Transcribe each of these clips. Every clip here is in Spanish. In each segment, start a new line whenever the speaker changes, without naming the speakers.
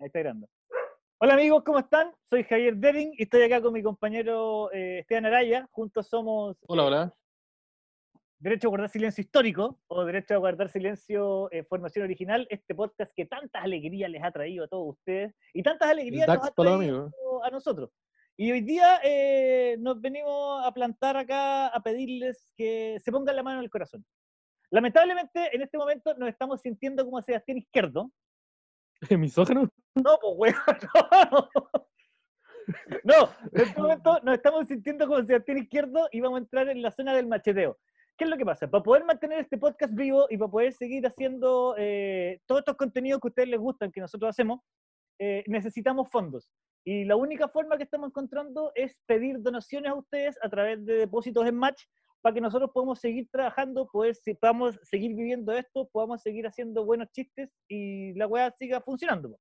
Ahí está grabando. Hola amigos, ¿cómo están? Soy Javier Dering y estoy acá con mi compañero eh, Esteban Araya. Juntos somos
Hola, hola.
Derecho a Guardar Silencio Histórico o Derecho a Guardar Silencio eh, Formación Original, este podcast que tantas alegrías les ha traído a todos ustedes y tantas alegrías nos ha traído a nosotros. Y hoy día eh, nos venimos a plantar acá a pedirles que se pongan la mano en el corazón. Lamentablemente, en este momento nos estamos sintiendo como Sebastián Izquierdo,
¿Misógeno?
No, pues, weón, no. No, en este momento nos estamos sintiendo como Sebastián Izquierdo y vamos a entrar en la zona del macheteo. ¿Qué es lo que pasa? Para poder mantener este podcast vivo y para poder seguir haciendo eh, todos estos contenidos que a ustedes les gustan, que nosotros hacemos, eh, necesitamos fondos. Y la única forma que estamos encontrando es pedir donaciones a ustedes a través de depósitos en Match para que nosotros podamos seguir trabajando, poder, si podamos seguir viviendo esto, podamos seguir haciendo buenos chistes y la weá siga funcionando.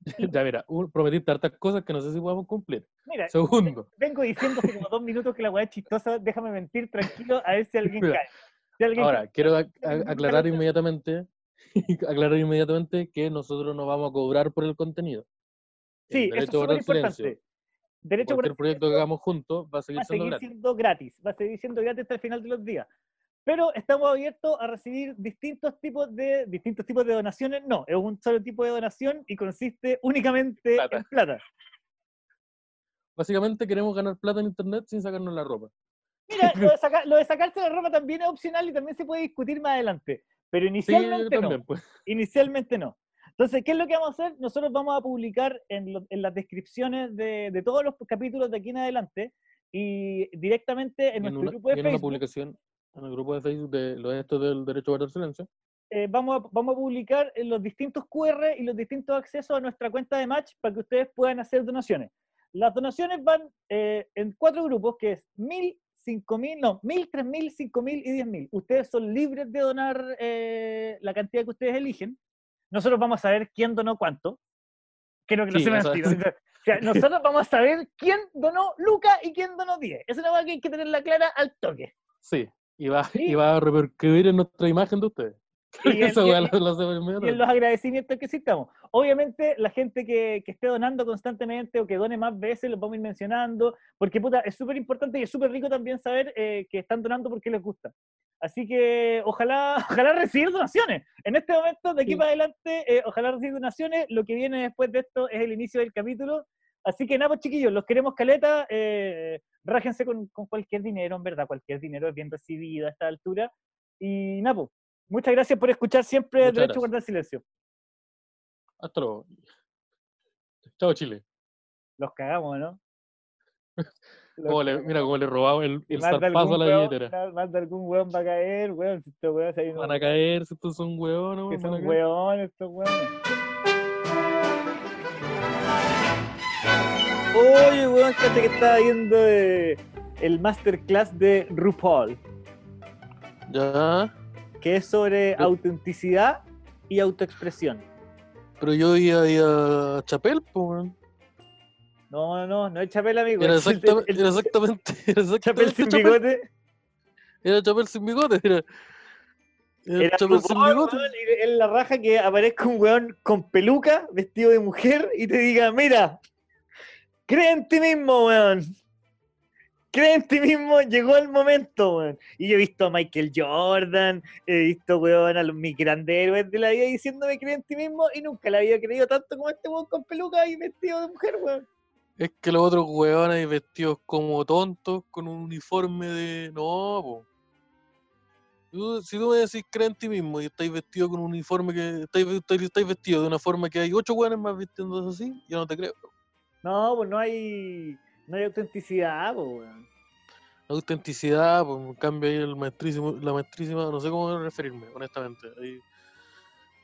ya, mira, prometiste hartas cosas que no sé si podemos cumplir.
Mira,
Segundo,
vengo diciendo hace como dos minutos que la weá es chistosa, déjame mentir tranquilo a ver si alguien
Mira,
cae. Si alguien
ahora,
cae.
quiero aclarar inmediatamente, aclarar inmediatamente que nosotros no vamos a cobrar por el contenido.
Sí, eso es súper importante. Derecho guardar
proyecto que hagamos juntos va a seguir siendo
seguir
gratis.
siendo gratis, va a seguir siendo gratis hasta el final de los días. Pero estamos abiertos a recibir distintos tipos de distintos tipos de donaciones. No, es un solo tipo de donación y consiste únicamente
Plata.
en plata.
Básicamente queremos ganar plata en internet sin sacarnos la ropa.
Mira, lo de, saca- lo de sacarse la ropa también es opcional y también se puede discutir más adelante. Pero
Sí,
inicialmente no.
pues.
Inicialmente no. Entonces, ¿qué es lo que vamos a hacer? Nosotros vamos a publicar en, lo- en las descripciones de, de todos los capítulos de aquí en adelante y directamente en nuestro
una,
grupo de
en una
Facebook
publicación en el grupo de Facebook de los estos del derecho a guardar silencio.
eh, vamos, a, vamos a publicar los distintos QR y los distintos accesos a nuestra cuenta de Match para que ustedes puedan hacer donaciones. Las donaciones van eh, en cuatro grupos, que es mil, cinco mil, no, mil, tres mil, cinco mil y diez mil. Ustedes son libres de donar eh, la cantidad que ustedes eligen. Nosotros vamos a saber quién donó cuánto. Creo que no
Sí,
se me
o sea,
nosotros vamos a saber quién donó Luca y quién donó 10. Esa es una cosa que hay que tenerla clara al toque.
Sí, y va,
Sí.
y va a repercutir en nuestra imagen de ustedes.
Y en- y en- y en los agradecimientos que existamos. Obviamente, la gente que, que esté donando constantemente o que done más veces, los vamos a ir mencionando, porque puta, es súper importante y es súper rico también saber eh, que están donando porque les gusta. Así que ojalá, ojalá recibir donaciones. En este momento, de aquí
Sí.
para adelante, eh, ojalá recibir donaciones. Lo que viene después de esto es el inicio del capítulo. Así que nada, pues chiquillos, los queremos caleta. Eh, rájense con, con cualquier dinero, en verdad, cualquier dinero es bien recibido a esta altura. Y nada, pues, muchas gracias por escuchar siempre
Muchas
Derecho a. Guardar Silencio.
Hasta luego. Chao, Chile.
Los cagamos, ¿no?
Le- mira cómo le robamos el, el zarpazo a la
weón-
billetera.
más- de algún weón va a caer, weón. Si estos weones ahí no-
Van a caer, si estos son
que
weón, a
son weones, estos weones. Oye, weón, fíjate que estaba viendo eh, el masterclass de RuPaul,
Ya,
que es sobre autenticidad y autoexpresión.
pero yo iba ahí a Chapel, pues, weón.
No, no, no, es Chapel, amigo.
Era,
es el-
exacta-
el-
era exactamente, era
Chapel
exactamente
sin
Chapel.
bigote.
Era Chapel sin bigote, era. Era,
Era
Chapel sin bigote.
en la raja que aparezca un weón con peluca, vestido de mujer, y te diga, mira, cree en ti mismo, weón. Cree en ti mismo, llegó el momento, weón. Y yo he visto a Michael Jordan, he visto, weón, a los mis grandes héroes de la vida diciéndome cree en ti mismo, y nunca la había creído tanto como este weón con peluca y vestido de mujer, weón.
Es que los otros huevones vestidos como tontos con un uniforme de. No, po. Tú- si tú me decís cree en ti mismo y estáis vestido con un uniforme que. Estáis, estáis- estáis vestido de una forma que hay ocho hueones más vistiéndose así, yo no te creo.
No, pues no hay, no hay autenticidad, pues, weón.
Autenticidad, pues en cambio ahí el maestrísimo, la maestrísima, no sé cómo referirme, honestamente. Ahí,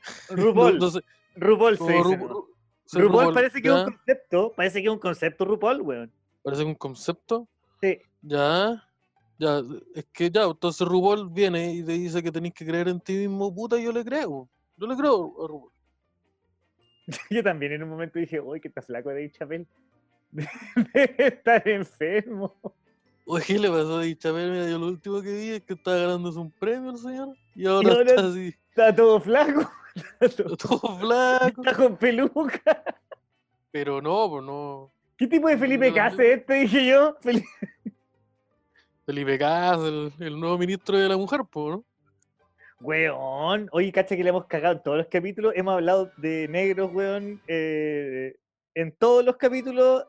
no-
RuPaul,
no sé,
RuPaul se
como
dice,
Ru-
¿no?
Sí,
RuPaul
RuPaul,
parece que es un concepto, parece que es un concepto RuPaul, weón.
parece un concepto.
Sí.
Ya, ya, es que ya, entonces RuPaul viene y te dice que tenés que creer en ti mismo, puta, yo le creo. Yo le creo a RuPaul.
Yo también en un momento dije, uy, que está flaco de Chapel. Debe estar enfermo.
Oye, ¿qué le pasó a Dichabel? Mira, yo lo último que vi es que estaba ganándose un premio el señor. Y ahora,
ahora-
está así,
Está todo flaco. Todo-
flaco.
Está con peluca.
Pero no, pues no.
¿Qué tipo de Felipe
No,
Case este? Dije yo. Fel-
Felipe Cas, el, el nuevo ministro de la mujer, pues, ¿no?
Weón. Oye, cacha que le hemos cagado en todos los capítulos. Hemos hablado de negros, weón. eh, en todos los capítulos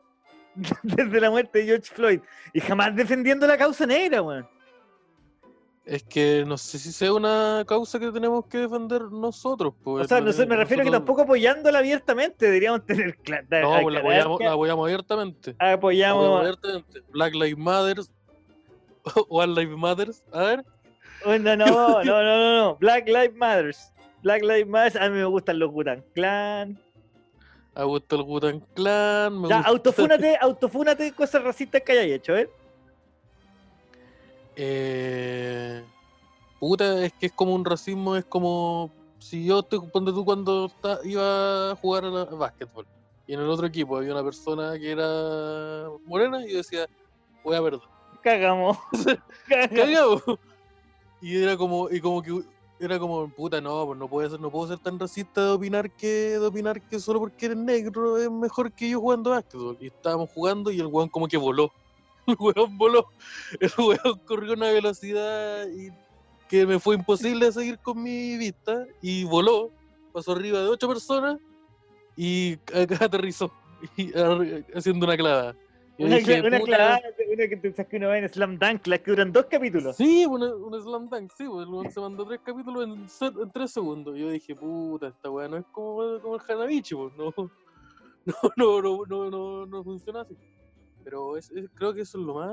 desde la muerte de George Floyd. Y jamás defendiendo la causa negra, weón.
Es que no sé si sea una causa que tenemos que defender nosotros,
O
pues.
sea,
lo
no sé,
tenemos-
me refiero a que tampoco apoyándola abiertamente. Deberíamos tener cla- da-
No, pues la apoyamos, la apoyamos abiertamente. Apoyamos
apoyamos.
abiertamente. Black Lives Matter. One Lives Matter. A ver.
Bueno, no, no, no, no, no. Black Lives Matters. Black Lives Matter. A mí me gustan los Gutan Clan.
Me gusta el Gutan Clan. Me
Ya,
gusta-
autofúnate, autofúnate cosas racistas que hayas hecho, ¿eh?
Eh, puta, es que es como un racismo, es como si yo te ponte tú cuando iba a jugar a, la- a básquetbol y en el otro equipo había una persona que era morena y yo decía, voy a perder.
Cagamos. Cagamos.
Y era como, y como que era como, puta, no, pues no puede ser, no puedo ser tan racista de opinar que, de opinar que solo porque eres negro es mejor que yo jugando básquetbol. Y estábamos jugando y el weón como que voló. El weón voló. El weón corrió a una velocidad y que me fue imposible seguir con mi vista. Y voló. Pasó arriba de ocho personas y aterrizó. Y, haciendo una clavada.
Una,
dije,
una
"Puta,
clavada, una que te que uno ve en Slam Dunk, las que duran dos capítulos.
Sí, una, una slam dunk, sí, pues, se mandó tres capítulos en, se- en tres segundos. Yo dije, puta, esta weá no es como, como el Hanabichi, pues, no, no, no, no, no, no, no funciona así. Pero es, es- creo que eso es lo más.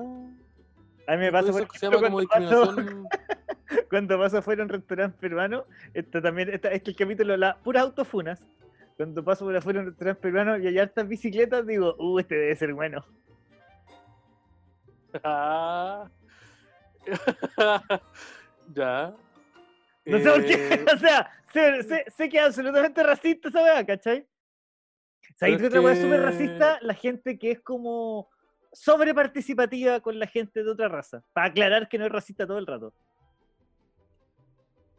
A mí me pasa, por
se llama como
cuando paso, cuando paso afuera a un restaurante peruano, esto también, esta, este es el capítulo, la puras autofunas. Cuando paso por afuera a un restaurante peruano y hay hartas bicicletas, digo, uh, este debe ser bueno.
Ah. ya.
No sé por qué,
Eh,
o sea, sé, sé- sé que es absolutamente racista esa weá, ¿cachai? ¿Sabéis
Pero
que
es
otra weá es súper
que-
racista? La gente que es como sobreparticipativa con la gente de otra raza. Para aclarar que no es racista todo el rato.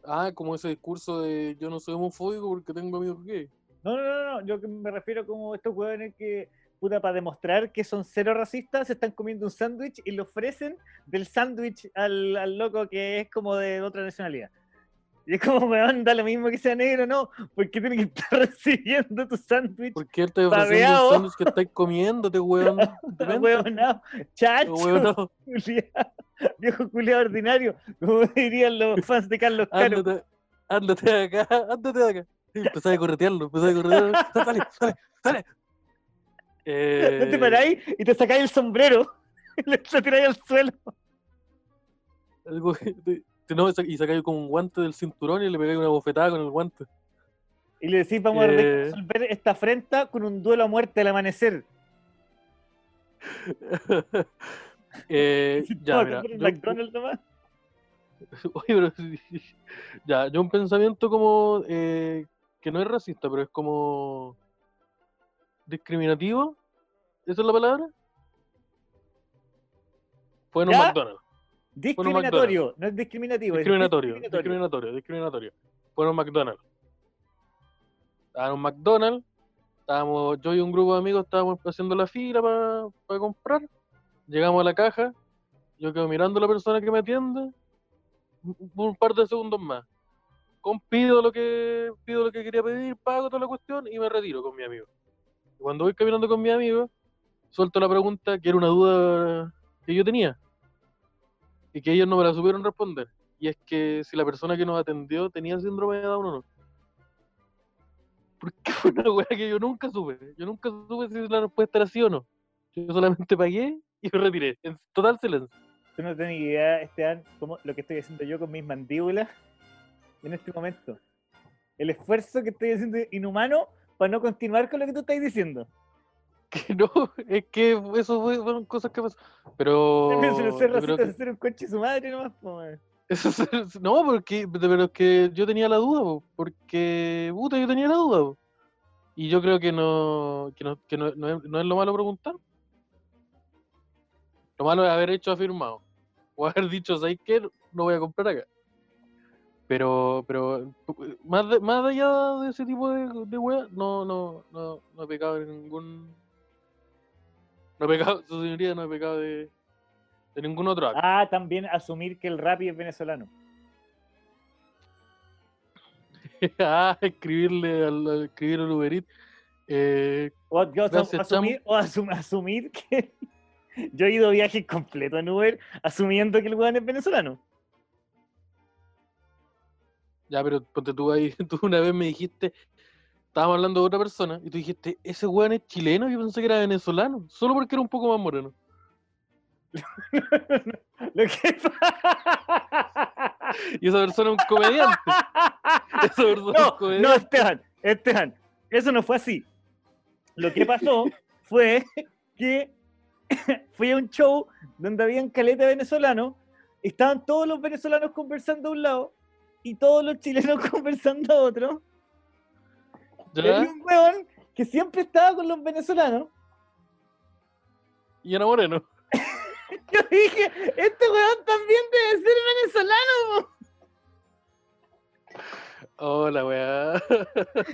Ah, como ese discurso de yo no soy homofóbico porque tengo amigos gay.
No, no, no, no. Yo me refiero como estos hueones que, puta, para demostrar que son cero racistas, se están comiendo un sándwich y le ofrecen del sándwich al, al loco que es como de otra nacionalidad. Y es como, weón, da lo mismo que sea negro, no, porque tiene que estar recibiendo tu sándwich.
¿Por qué estás ofreciendo el sándwich que estáis comiéndote, weón?
Weón, no, chacho,
weón, no.
culiao, viejo culiao ordinario, como dirían los fans de Carlos Caro.
Ándate, ándate de acá, ándate de acá. Y empezás a corretearlo, empezás a corretearlo. Dale, dale, dale. Eh,
No te paráis y te sacáis el sombrero lo tiráis al suelo.
algo no, y sacáis como un guante del cinturón y le pegáis una bofetada con el guante.
Y le decís, vamos a
Eh.
resolver esta afrenta con un duelo a muerte al amanecer.
Eh, ya, mira. yo-. Oye, pero ya, yo un pensamiento como eh, que no es racista, pero es como discriminativo. ¿Esa es la palabra? Fue en un. McDonald's.
Discriminatorio, no es discriminativo. es
Discriminatorio,
discriminatorio.
discriminatorio, discriminatorio. Fue en un McDonald's. Estaba en un McDonald's. Estábamos, yo y un grupo de amigos estábamos haciendo la fila para comprar. Llegamos a la caja. Yo quedo mirando a la persona que me atiende. un- Un par de segundos más. Con pido lo que pido lo que quería pedir, pago toda la cuestión y me retiro con mi amigo. Y cuando voy caminando con mi amigo, suelto la pregunta que era una duda que yo tenía y que ellos no me la supieron responder. Y es que si la persona que nos atendió tenía síndrome de Down o no. Porque fue una weá que yo nunca supe. Yo nunca supe si la respuesta era sí o no. Yo solamente pagué y me retiré. En total silencio.
Tú no tienes idea, Esteban, cómo lo que estoy haciendo yo con mis mandíbulas en este momento. El esfuerzo que estoy haciendo inhumano para no continuar con lo que tú estás diciendo.
Que no, es que eso fue- fueron cosas que pasaron. Pero.
Un coche su madre nomás,
eso es- no, porque, pero es que yo tenía la duda, po, porque, puta, yo tenía la duda. po. Y yo creo que no, que no, que no, no es, no es lo malo preguntar. Lo malo es haber hecho afirmado. O haber dicho, ¿sabes qué? No voy a comprar acá. Pero, pero más, de- más allá de ese tipo de, de weas, no, no, no, no he pecado en ningún. No he pecado, su señoría no he pecado de, de ningún otro acto.
Ah, también asumir que el Rappi es venezolano.
ah, escribirle al, al escribir al Uber Eats, eh,
O,
Gracias,
asumir, o asum- asumir que yo he ido viajes completos en Uber asumiendo que el weón es venezolano.
ya, pero ponte tú ahí, tú una vez me dijiste, estábamos hablando de otra persona, y tú dijiste, ese weón es chileno, yo pensé que era venezolano, solo porque era un poco más moreno.
Lo que
Y esa persona es un comediante. Esa persona es un
No,
comediante.
no, Esteban, Esteban, eso no fue así. Lo que pasó fue que fui a un show donde habían caleta venezolanos, estaban todos los venezolanos conversando a un lado y todos los chilenos conversando a otro. Había un weón que siempre estaba con los venezolanos.
Y era moreno.
Yo dije, este weón también debe ser venezolano.
Hola, weá.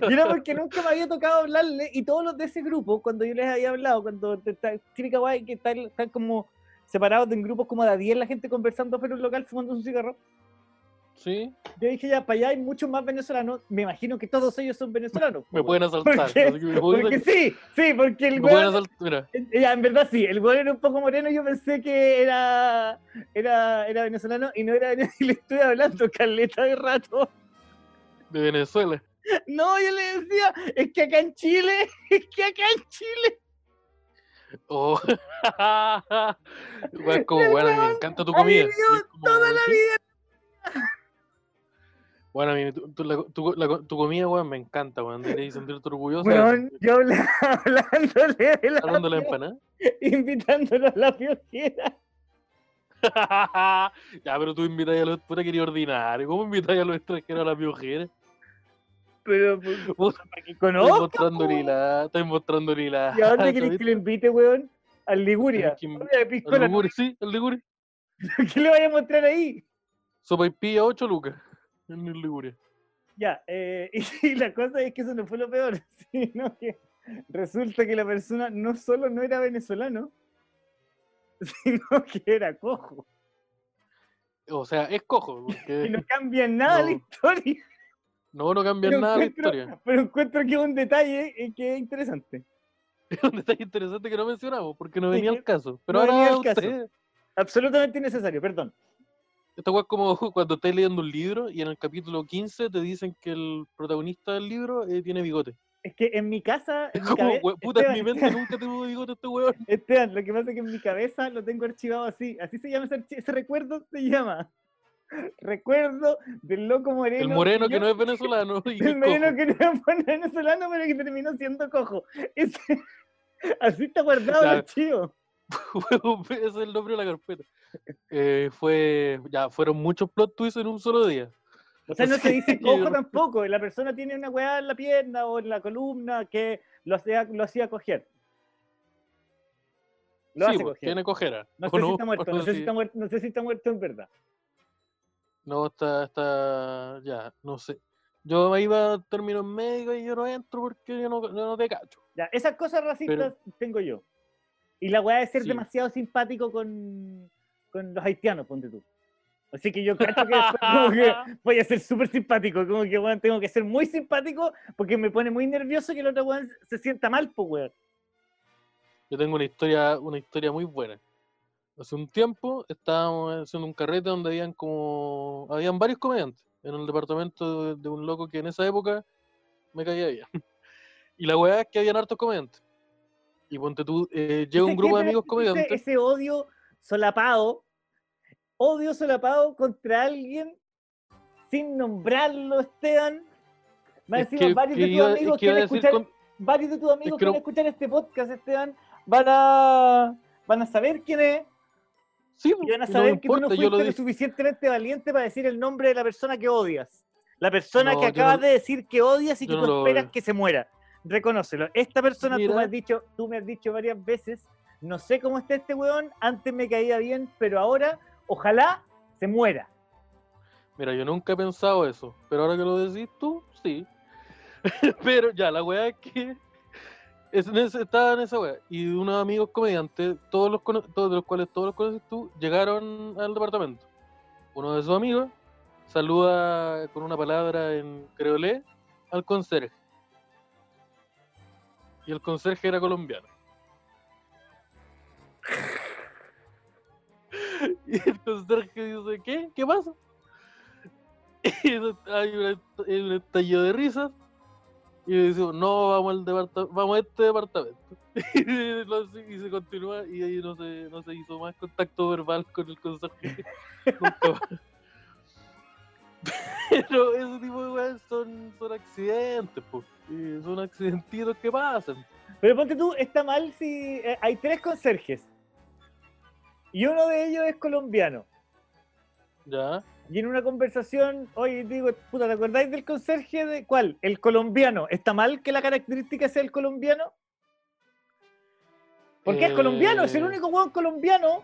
Y era porque nunca me había tocado hablarle y todos los de ese grupo, cuando yo les había hablado, cuando te- ta- típica guay que están, están como separados de en grupos como de a 10 la gente conversando de un local fumando un cigarro,
Sí,
yo dije ya, para allá hay muchos más venezolanos, me imagino que todos ellos son venezolanos.
me pueden asaltar.
¿Por qué?
me pueden-
Porque sí, sí, porque el weón, ya, en verdad sí, el weón era un poco moreno, yo pensé que era, era, era venezolano y no era venezolano, y le estuve hablando caleta de rato.
de Venezuela.
No, yo le decía, es que acá en Chile, es que acá en Chile.
Oh. Weón, como, bueno, me encanta tu comida. como,
toda la
¿qué? Bueno, a mí tu, tu- la- tu- la- tu comida, weón, me encanta, weón. Deberías sentirte orgulloso.
Weón, yo habla- hablándole de la
Hablando de empanada.
invitándolo a la piojera.
ya, pero tú invitas a los puta quería ordinario. ¿Cómo invitas a los extranjeros a la piojera?
Pero pues,
Puta,
para que
Estoy
conozca.
mostrando
po.
la. Estoy mostrando la.
¿Y a dónde querés que lo invite, weón? Al Liguria.
Tenés que inv-
Oye, de piscola,
Liguri, sí, el Liguri.
¿Qué le vaya a mostrar ahí?
Sopa y pilla 8 lucas. En Liguria.
Ya, eh, y, la cosa es que eso no fue lo peor, sino que resulta que la persona no solo no era venezolano, sino que era cojo.
O sea, es cojo.
Y no cambia nada la historia.
no, no cambia
Pero
nada la historia.
pero encuentro que es un detalle eh, que es interesante.
Es un detalle interesante que no mencionamos porque no
Sí,
venía
que
al caso. Pero
no venía
ahora
caso.
usted.
Absolutamente innecesario, perdón.
Esta weá es como cuando estás leyendo un libro y en el capítulo 15 te dicen que el protagonista del libro eh, tiene bigote.
Es que en mi casa, en
Es
mi
como, we- puta, en mi
Esteban,
mente nunca tuvo bigote este weón.
Esteban, lo que pasa es que en mi cabeza lo tengo archivado así. Así se llama ese, ese recuerdo, se llama. Recuerdo del loco moreno.
El moreno que
yo-
no es venezolano y
El moreno
cojo.
que no es venezolano, pero que terminó siendo cojo. Ese- así está guardado el archivo.
Ese es el nombre de la carpeta. Eh, fue, ya, fueron muchos plot twists en un solo día.
O sea, no se dice cojo tampoco. La persona tiene una weá en la pierna o en la columna que lo hacía, lo hacía coger. Lo
sí,
hace coger.
tiene cojera.
No
¿o
sé, si está muerto,
¿O
no, sé si
sí?
está muerto, no sé si está muerto en verdad.
No, está, está, ya, no sé. Yo iba a términos médicos y yo no entro porque yo no, yo no te cacho.
Ya, esas cosas racistas tengo yo. Y la weá de ser
Sí.
demasiado simpático con, con los haitianos, ponte tú. Así que yo cacho que como que voy a ser súper simpático, como que weón, tengo que ser muy simpático porque me pone muy nervioso que el otro weón se sienta mal, pues weón.
Yo tengo una historia, una historia muy buena. Hace un tiempo estábamos haciendo un carrete donde habían como, habían varios comediantes en el departamento de, de un loco que en esa época me caía bien. Y la weá es que habían hartos comediantes. Y ponte tú, eh, llega un grupo de amigos
ese-
comediantes.
Ese odio solapado, odio solapado contra alguien sin nombrarlo, Esteban. Más
Es
encima,
que-
varios
que
de tus
es
amigos
que
quieren escuchar,
con-
varios de tus amigos
que
quieren
no-
escuchar este podcast, Esteban, van a, van a saber quién es
Sí,
y van a
no
saber que tú no
yo
fuiste
lo
suficientemente valiente para decir el nombre de la persona que odias. La persona
No,
que acabas de decir que odias y que tú esperas que se muera. Reconócelo. Esta persona tú me has dicho, tú me has dicho varias veces, no sé cómo está este weón, antes me caía bien, pero ahora ojalá se muera.
Mira, yo nunca he pensado eso, pero ahora que lo decís tú, sí. pero ya, la weá es que estaba en esa weá. Y unos amigos comediantes, todos los, todos de los cuales todos los conoces tú, llegaron al departamento. Uno de sus amigos saluda con una palabra en creolé al conserje. Y el conserje era colombiano. Y el conserje dice, ¿qué? ¿Qué pasa? Y hay un estallido de risas. Y le decimos, no, vamos al departa- vamos a este departamento. Y, se continúa y ahí no se, no se hizo más contacto verbal con el conserje. Pero ese tipo de weas son, son accidentes, po. Son accidentitos que pasan.
Pero ponte tú, está mal si eh, hay tres conserjes. Y uno de ellos es colombiano.
¿Ya?
Y en una conversación, oye, digo, puta, ¿te acordáis del conserje de cuál? El colombiano. ¿Está mal que la característica sea el colombiano? Porque es colombiano, es el
Eh,
único hueón colombiano.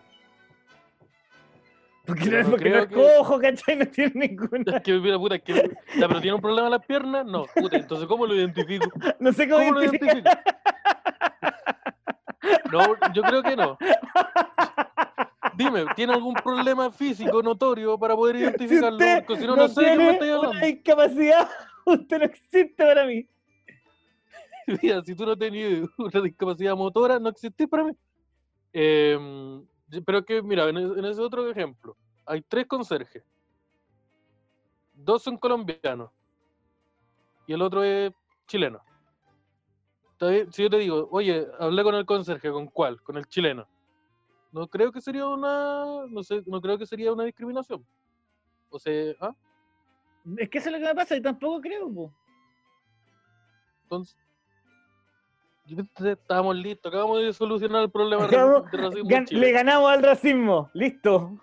Porque no,
no
porque no es
que-
cojo, ¿cachai? No tiene ninguna.
Es que, mira, puta, es que. Ya, pero tiene un problema en las piernas, no. Puta, entonces, ¿cómo lo identifico?
No sé cómo,
¿Cómo lo identifico? No, yo creo que no. Dime, ¿tiene algún problema físico notorio para poder
Si
identificarlo?
usted
Porque si no,
no,
no sé de qué me
tiene
estáis
una
hablando.
discapacidad, usted no existe para mí.
Mira, si tú no tenías una discapacidad motora, no existís para mí. Y- pero es que, mira, en, en ese otro ejemplo, hay tres conserjes. Dos son colombianos y el otro es chileno. Si yo te digo, oye, hablé con el conserje, ¿con cuál? Con el chileno. No creo que sería una, no sé, no creo que sería una discriminación. O sea, ¿ah?
Es que eso es lo que me pasa, y tampoco creo, po.
Entonces, estábamos listos, acabamos de solucionar el problema de
Acabamos-
raci- de racismo.
Gan- le ganamos al racismo, listo.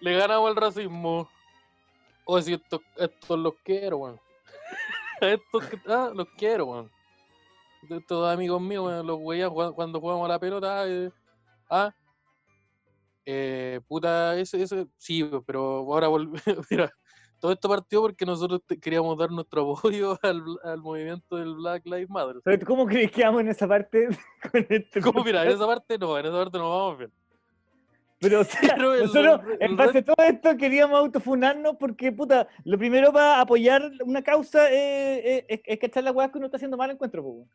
Le ganamos al racismo. O si estos, estos los quiero, weón. Estos que, ah, los quiero, weón. Estos amigos míos, weón, los weías cuando jugamos a la pelota. eh, ah, eh, puta, ese, ese, sí, pues, pero ahora volvemos. Mira, todo esto partió porque nosotros queríamos dar nuestro apoyo al, al movimiento del Black Lives Matter.
Pero, ¿Cómo crees que vamos en esa parte con este
Como mira, en esa parte no, en esa parte no vamos bien.
Pero, o sea,
Pero el-
nosotros,
el-
en
el
base a todo esto, queríamos autofunarnos porque, puta, lo primero para apoyar una causa eh, eh, es, es cachar la weá que uno está haciendo mal encuentro, weón.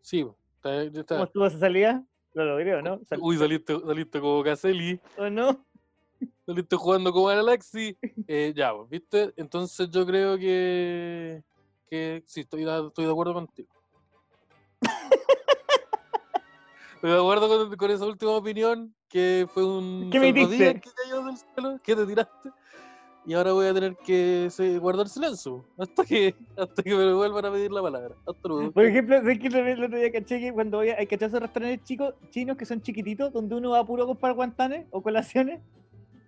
Sí, pues, está- está-
¿Cómo estuvo esa salida? Lo logré, ¿o no? Sal-
Uy, saliste, saliste como Caselli.
¿O no?
Saliste jugando como Galaxy. Eh, ya, pues, ¿viste? Entonces yo creo que, que sí, estoy, de- estoy de acuerdo contigo. estoy de acuerdo con, con esa última opinión, que fue un
¿Qué me diste?
que cayó del cielo, que te tiraste. Y ahora voy a tener que guardar silencio hasta que hasta que me vuelvan a pedir la palabra. Hasta luego.
Por ejemplo, ¿sabes que el otro día caché que cuando voy a, hay cachazos restaurantes chicos, chinos que son chiquititos, donde uno va puro a comprar guantanes o colaciones?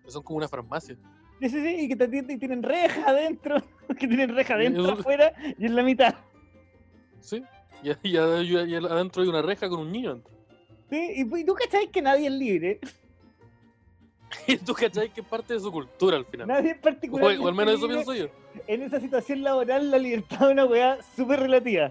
Son como una farmacia.
Sí, sí, sí, y que te atienden y tienen reja adentro, que tienen reja
Y
adentro,
eso-
afuera y en la mitad.
Sí. Y, y ad- y ad- y adentro hay una reja con un niño dentro.
Sí, y, y tú cacháis que nadie es libre,
tú cachai que es parte de su cultura al final.
nadie en particular.
o al menos eso pienso yo.
En esa situación laboral, la libertad es una weá súper relativa.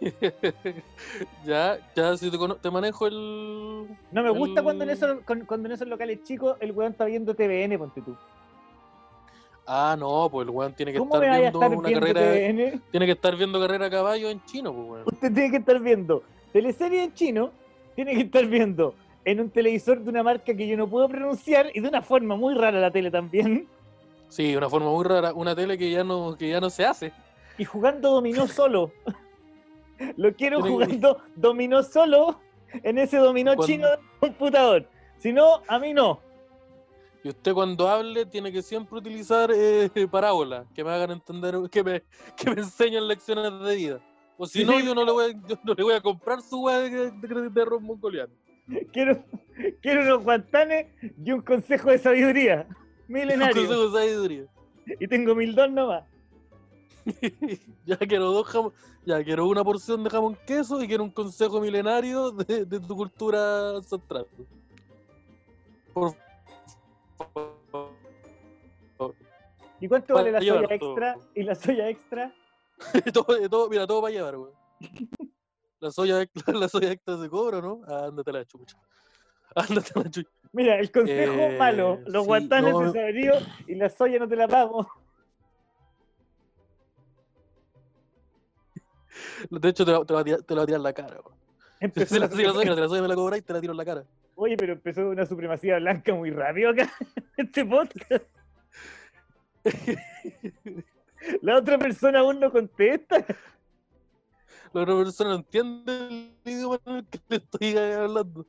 ya, ya, si te, manejo el.
No me gusta cuando en esos, con- cuando en esos locales chicos el weón está viendo TVN, ponte tú.
Ah, no, pues el weón tiene que
¿Cómo
estar viendo
estar
una
viendo
carrera.
TVN?
Tiene que estar viendo carrera a caballo en chino, pues weón.
Usted tiene que estar viendo teleserie en chino, tiene que estar viendo en un televisor de una marca que yo no puedo pronunciar y de una forma muy rara la tele también.
Sí, una forma muy rara, una tele que ya no, que ya no se hace.
Y jugando dominó solo. Lo quiero jugando dominó solo en ese dominó
Cuando-
chino del computador. Si no, a mí no.
Y usted cuando hable tiene que siempre utilizar eh, parábolas que me hagan entender, que me, que me enseñen lecciones de vida. O si
Sí,
no,
sí.
yo no le voy a, yo no le voy a comprar su weá de, de, de.
Quiero, quiero unos guantanes y un consejo de sabiduría.
Un
Milenario.
consejo de sabiduría.
Y tengo mil dos nomás.
ya quiero dos jamón, ya quiero una porción de jamón queso y quiero un consejo milenario de, de tu cultura ancestral. Por favor.
¿Y cuánto vale la soya
todo.
extra? ¿Y la soya extra?
todo, todo, mira, todo para llevar, weón. La soya, extra- la soya extra se cobra, ¿no? Ándate a la chucha. Ándate a la chucha.
Mira, el consejo
Eh,
malo, los
sí,
guantanes
no,
de saberío y la soya no te la pago.
De hecho, te, te, la va a tirar en la cara, Si la, si la soya, la soya me la cobra y te la tiro en la cara.
Oye, pero empezó una supremacía blanca muy rápido acá, en este podcast. La otra persona aún no contesta.
La otra persona no entiende el idioma en el que le estoy hablando.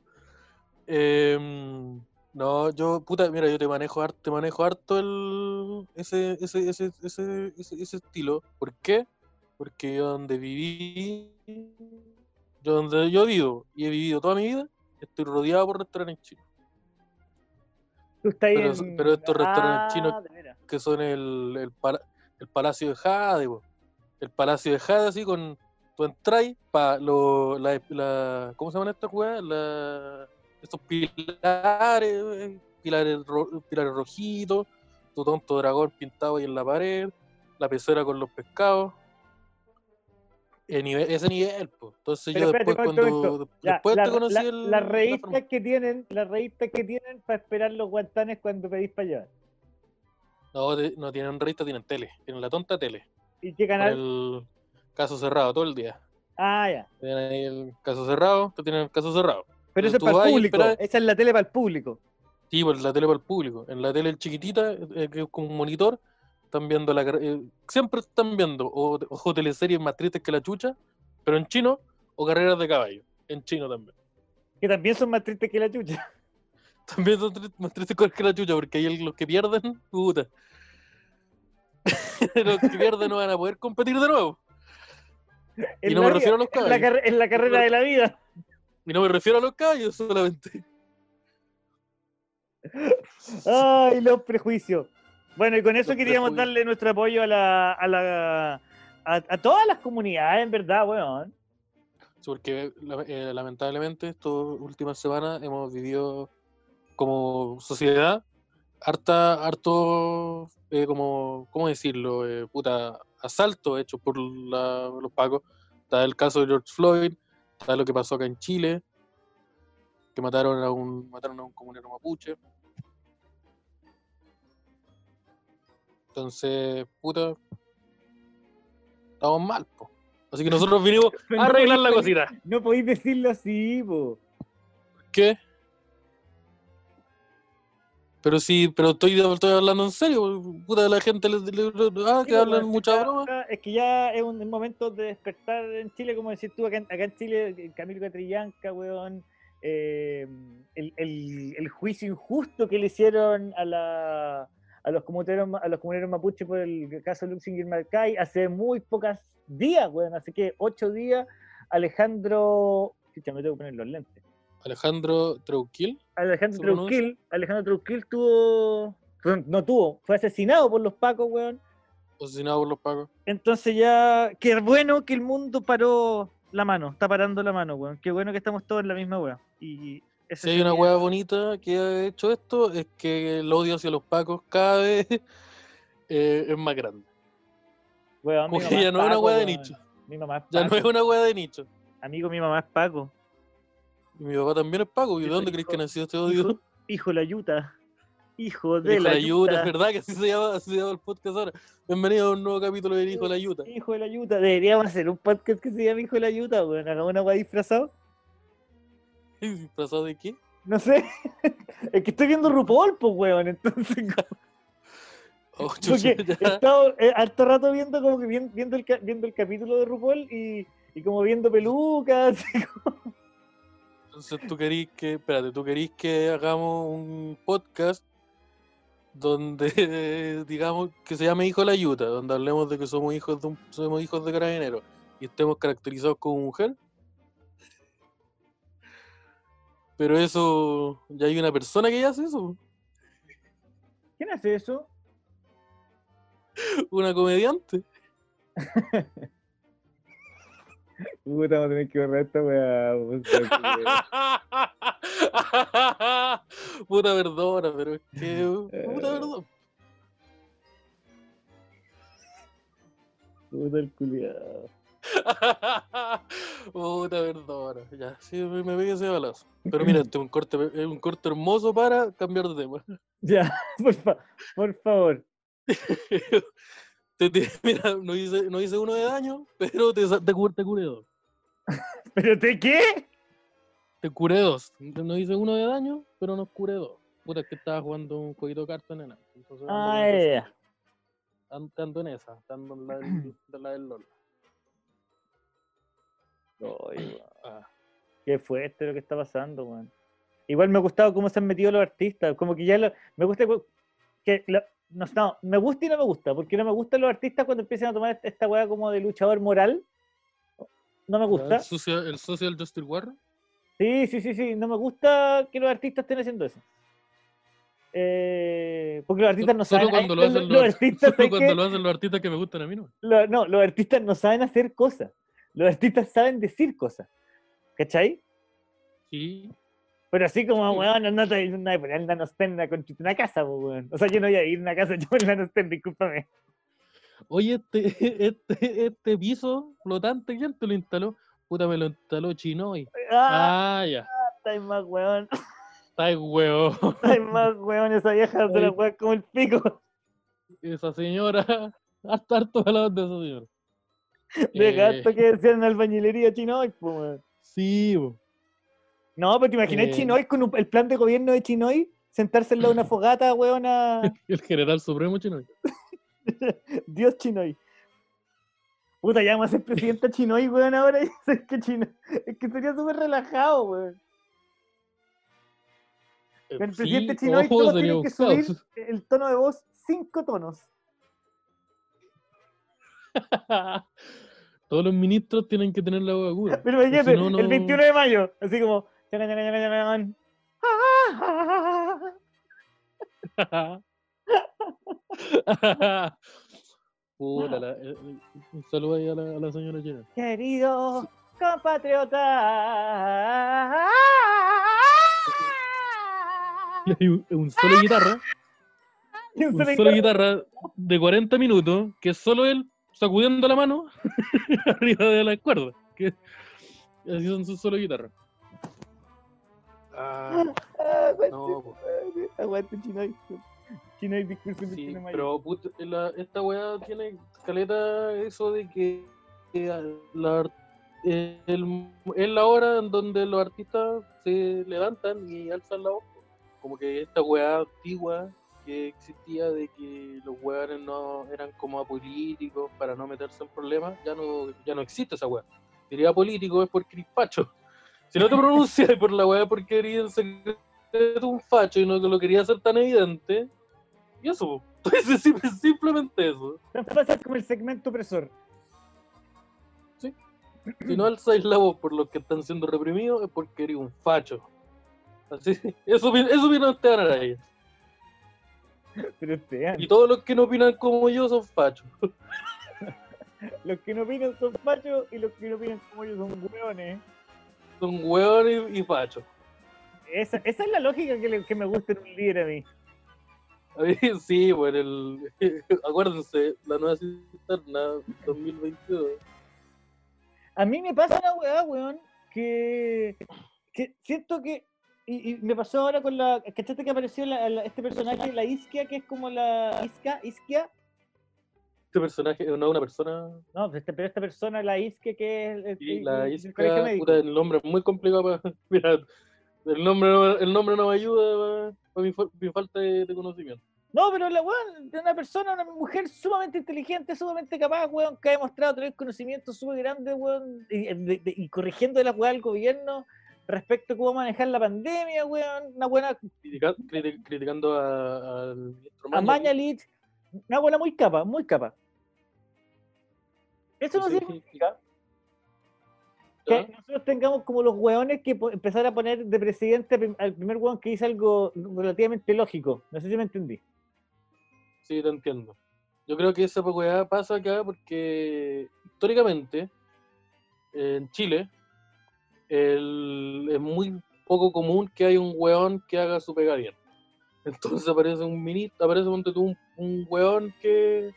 Em, no, yo, puta, mira, yo te manejo harto, te manejo harto el, ese, ese, ese, ese, ese, ese estilo. ¿Por qué? Porque yo donde viví, yo donde yo vivo y he vivido toda mi vida, estoy rodeado por restaurantes chinos,
Tú estás
Pero-
en...
pero estos restaurantes
Ah,
chinos- que son el, el, pala- el Palacio de Jade, po. el Palacio de Jade, así con tu entras para la, la- ¿cómo se llaman estas? La, estos pilares, eh, pilares, ro- pilares rojitos, tu tonto dragón pintado ahí en la pared, la pecera con los pescados. El nivel- ese nivel, pues. Entonces
Pero
yo
espérate,
después
momento,
cuando
momento. Ya,
después
la-
te conocí
la-
el,
las
la
revistas
forma.
que tienen, las revistas que tienen para esperar los guantanes cuando pedís para llevar.
No, no tienen revista, tienen tele, tienen la tonta tele.
¿Y qué canal?
Caso cerrado todo el día.
Ah, ya.
Tienen ahí el caso cerrado, te tienen el caso cerrado.
Pero eso es
tú
para el público. Esa es la tele para el público.
Sí, pues la tele para el público. En la tele chiquitita, eh, que es como un monitor, están viendo la eh, siempre están viendo o, o teleseries más tristes que la chucha, pero en chino, o carreras de caballo, en chino también.
Que también son más tristes que la chucha.
También son más tristes que la chucha, porque ahí los que pierden, puta. los que pierden no van a poder competir de nuevo. Y no me refiero a los
en la,
caballos.
en la carrera de la vida.
Y no me refiero a los caballos solamente.
Ay, los prejuicios. Bueno, y con eso
Los
queríamos
prejuicios.
darle nuestro apoyo a la, a la a, a todas las comunidades, en verdad, weón.
Sí, porque eh, lamentablemente estas últimas semanas hemos vivido como sociedad harta, harto, eh, como, ¿cómo decirlo? Eh, puta, asalto hecho por la- los pacos. Está el caso de George Floyd, está lo que pasó acá en Chile, que mataron a un, mataron a un comunero mapuche. Entonces, puta, estamos mal, po. Así que nosotros vinimos a arreglar la cosita.
No podéis decirlo así, po.
¿Qué? Pero sí, pero estoy, estoy hablando en serio. Puta, la gente le, le- le- ah,
Sí,
que
po,
hablan mucha
ya-
broma.
Es que ya es un momento de despertar en Chile, como decís tú, acá, en- acá en Chile, eh, Camilo Catrillanca, weón. eh, el, el- el juicio injusto que le hicieron a la a los comuneros, a los comuneros mapuche por el caso Luxinger Marcay hace muy pocos días, weón, hace que ocho días, Alejandro, chucha, me tengo que poner los lentes.
Alejandro Treuquil.
Alejandro. Treuquil, Alejandro Treuquil tuvo, no tuvo, fue asesinado por los pacos, weón.
asesinado por los pagos.
Entonces ya, qué bueno que el mundo paró la mano, está parando la mano, weón. Qué bueno que estamos todos en la misma weá. Y
Si hay una hueá bonita que ha hecho esto, es que el odio hacia los pacos cada vez eh, es más grande.
weón, mi
Como
mamá
que ya no es una
Paco,
hueá de
weón.
nicho.
Mi mamá es
Ya no es
Paco.
una hueá de nicho.
Amigo, mi mamá es Paco.
Y mi papá también es Paco. ¿Y de dónde crees que nació este odio?
Hijo, hijo la yuta. Hijo de
hijo
la,
de la yuta,
yuta.
es verdad que así se llama, así se llama el podcast ahora. Bienvenido a un nuevo capítulo del hijo de la yuta.
Hijo de la yuta. Deberíamos hacer un podcast que se llama Hijo de la yuta, weón. Hagamos una weá disfrazado.
¿Disfrazado de qué?
No sé. es que estoy viendo RuPaul, pues, weón. Entonces,
Oh,
Porque he estado eh, harto rato viendo como que vien- viendo el, viendo el capítulo de RuPaul y, y como viendo pelucas.
Entonces tú querís que, espérate, tú querís que hagamos un podcast donde digamos que se llame Hijo de la Yuta, donde hablemos de que somos hijos de un- somos hijos de carabineros y estemos caracterizados como mujer. Pero eso, ya hay una persona que ya hace eso,
¿Quién hace eso?
una comediante.
Puta, vamos a tener que borrar esta weá.
Puta perdona, pero es que. Puta
Eh.
perdón.
Puta el culiado.
Puta, perdona. Ya, sí, me, me pegué ese balazo. Pero mira, este es un corte, un corte hermoso para cambiar de tema.
Ya, por, fa- por favor.
Te- te- mira, no hice, no hice uno de daño, pero te, te, cu- te curé dos.
¿Pero te qué?
Te curé dos. No hice uno de daño, pero nos curé dos. Puta, es que estaba jugando un jueguito de cartas, nena. Entonces
Ah, ya,
ando en esa, ando en la del, de la del LOL.
Ay.
Ah,
Qué fuerte lo que está pasando, weón. Igual me ha gustado cómo se han metido los artistas. Como que ya lo- me gusta que lo- no, no, me gusta y no me gusta. Porque no me gustan los artistas cuando empiezan a tomar esta- esta weá como de luchador moral. No me gusta.
El social, el social Justice Warrior.
Sí, sí, sí, sí. No me gusta que los artistas estén haciendo eso. Eh, porque los artistas no
Solo
saben.
cuando lo
los,
hacen
los
los,
artistas,
solo
¿sabes
cuando
qué?
lo hacen los artistas que me gustan a mí, ¿no?
Lo- no, los artistas no saben hacer cosas. Los artistas saben decir cosas. ¿Cachai?
Sí.
Pero así como, weón, no, te no, no, pero el Nanosten a construir una casa, pues, weón. O sea, yo no voy a ir a una casa yo en Nanosten, discúlpame.
Oye, este, este, este piso flotante, ¿quién te lo instaló? Puta, me lo instaló Chinoy.
Ah,
Ah, ya.
está más weón.
Está el huevo.
Está más weón esa vieja de la weón como el pico.
Esa señora. Harto, harto hablado de esa señora.
De
Eh,
gasto que decían en albañilería chinoy, pues, weón.
Sí, bo.
No, pero te imaginas
Eh.
Chinoy con un- el plan de gobierno de Chinoy, sentarse al lado de una fogata, weón,
el general supremo Chinoy.
Dios Chinoy. Puta, ya vamos a ser presidente Chinoy, weón, ahora. Es que, Chino- es que sería súper relajado, weón.
Eh,
El
sí,
presidente Chinoy
ojo,
todos tienen que subir el tono de voz cinco tonos.
Todos los ministros tienen que tener la voz aguda.
Pero
si no,
el
no-
21 de mayo, así como.
Puta, la- eh, un saludo ahí a la, a la señora China.
Querido compatriota.
Y hay un, un solo guitarra,
Y un
un
solo
solo de
guitarra.
guitarra de 40 minutos, que es solo él sacudiendo la mano arriba de la cuerda. Que así son sus solo guitarras. Ah,
Ah, aguante,
no,
Aguante, Chinoy. Chinoy, discurso
Sí, pero puta, la- esta weá tiene caleta eso de que, la, el- es la hora en donde los artistas se levantan y alzan la voz. Como que esta weá antigua que existía de que los weones no eran como apolíticos para no meterse en problemas, ya no, ya no existe esa weá. Diría político es porque eres facho. Si no te pronuncias por la weá porque eres en secreto un facho y no lo quería hacer tan evidente, y eso. Entonces, sim- simplemente eso.
Fácil como el segmento opresor.
Si no alzáis la voz por los que están siendo reprimidos, es porque eres un facho. Así, eso, eso opina Esteban Araya.
Pero Esteban,
Y todos los que no opinan como yo son fachos.
los que no opinan son fachos y los que no opinan como ellos son hueones.
Son hueones y, y fachos.
Esa, esa es la lógica que, le- que me gusta en un líder a mí.
A mí, sí, bueno, el, acuérdense, la nueva cisterna 2022.
A mí me pasa una weá, weón, que, que siento que. Y, y me pasó ahora con la. ¿Cachaste que apareció la- la- este personaje, la Isquia, que es como la. Isca, Isquia?
Este personaje no es una persona.
No, pues este- pero esta persona, la Isquia, que es. el- el-
la
el
isca, puta, el nombre es muy complicado para. Mira, el nombre, no- el nombre no me ayuda para, mi, fa- mi falta de, de conocimiento.
No, pero la weón, de una persona, una mujer sumamente inteligente, sumamente capaz, weón, que ha demostrado tener conocimientos súper grandes, weón, y, de- de- y corrigiendo las weas del gobierno respecto a cómo manejar la pandemia, weón, una buena
Critica- criti- criticando al ministro
a
Mañalich.
Mañalich, una buena muy capa, muy capa. Eso no
Sí,
significa que nosotros tengamos como los weones que empezar a poner de presidente al primer weón que dice algo relativamente lógico. No sé si me entendí.
Sí, te entiendo. Yo creo que esa weá pasa acá porque históricamente en Chile el- es muy poco común que haya un weón que haga su pega bien. Entonces aparece un ministro, aparece un, un weón que,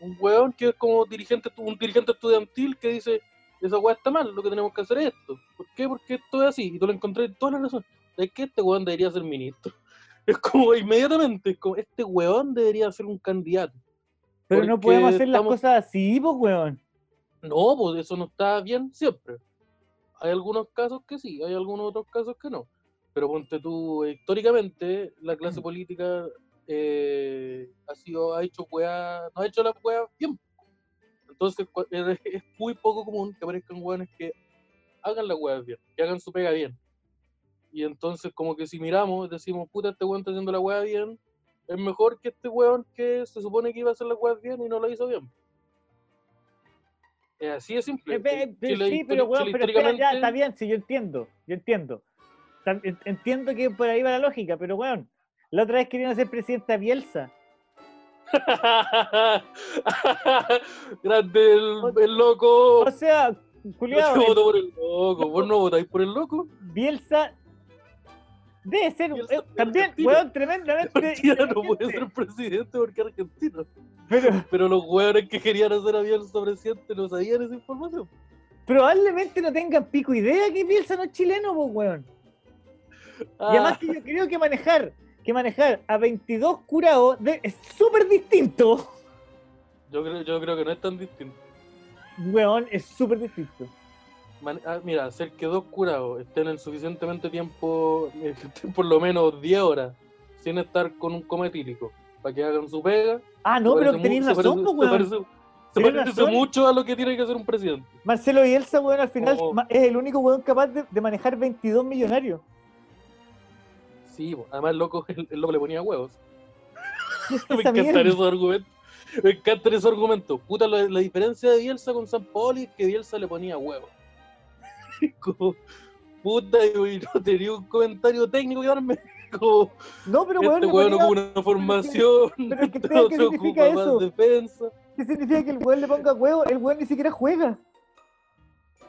Un weón que es como dirigente, un dirigente estudiantil que dice, esa weá está mal, lo que tenemos que hacer es esto. ¿Por qué? Porque esto es así. Y tú lo encontré toda la razón. Es que este weón debería ser ministro. Es como inmediatamente, es como, este weón debería ser un candidato.
Pero no podemos hacer las cosas así, pues, weón.
No, pues eso no está bien siempre. Hay algunos casos que sí, hay algunos otros casos que no. Pero ponte tú, históricamente, la clase política eh, ha sido, ha hecho weá, no ha hecho las weas bien. Entonces es muy poco común que aparezcan weones que hagan las weas bien, que hagan su pega bien. Y entonces como que si miramos, decimos, puta, este weón está haciendo la wea bien, es mejor que este weón que se supone que iba a hacer las weas bien y no lo hizo bien. Es así de simple. Chile
sí, pero, weón, pero espera, ya, está bien, sí, yo entiendo, yo entiendo. Entiendo que por ahí va la lógica, pero, weón, la otra vez querían hacer presidenta a Bielsa.
Grande el, el loco.
O sea,
Yo
culiado,
voto por el loco. ¿Vos no votáis por el loco?
Bielsa debe ser,
Bielsa
eh, también, weón, tremendamente.
Partida no puede ser presidente porque argentino.
Pero
Pero los hueones que querían hacer a Bielsa presidente no sabían esa información.
probablemente no tengan pico idea que Bielsa no es chileno, pues, weón. Y además
Ah,
que yo creo que manejar, que manejar a 22 curados de- es súper distinto.
yo, creo, yo creo que no es tan distinto.
Weón, es súper distinto.
Man- ah, mira, hacer que dos curados estén el suficientemente tiempo, por lo menos 10 horas, sin estar con un coma etílico, para que hagan su pega.
Ah, no, pero tenéis
se
razón,
parece-
pues,
se
weón.
parece- Se parece mucho a lo que tiene que hacer un presidente.
Marcelo Bielsa, weón, al final
Oh.
es el único weón capaz de, de manejar 22 millonarios.
Sí, además el loco, el, el loco le ponía huevos.
¿Qué es
Me encantan esos argumentos. Me encantan esos argumentos. Puta, la, la diferencia de Bielsa con San Paoli es que Bielsa le ponía huevos. Como, puta, y no tenía un comentario técnico que darme. Como,
No, pero weón,
este weón
ponía-
ocupa una formación,
pero es que
este
¿sabes qué
otro
significa
ocupa
eso?
más defensa.
¿qué significa que el weón le ponga huevo? El weón ni siquiera juega.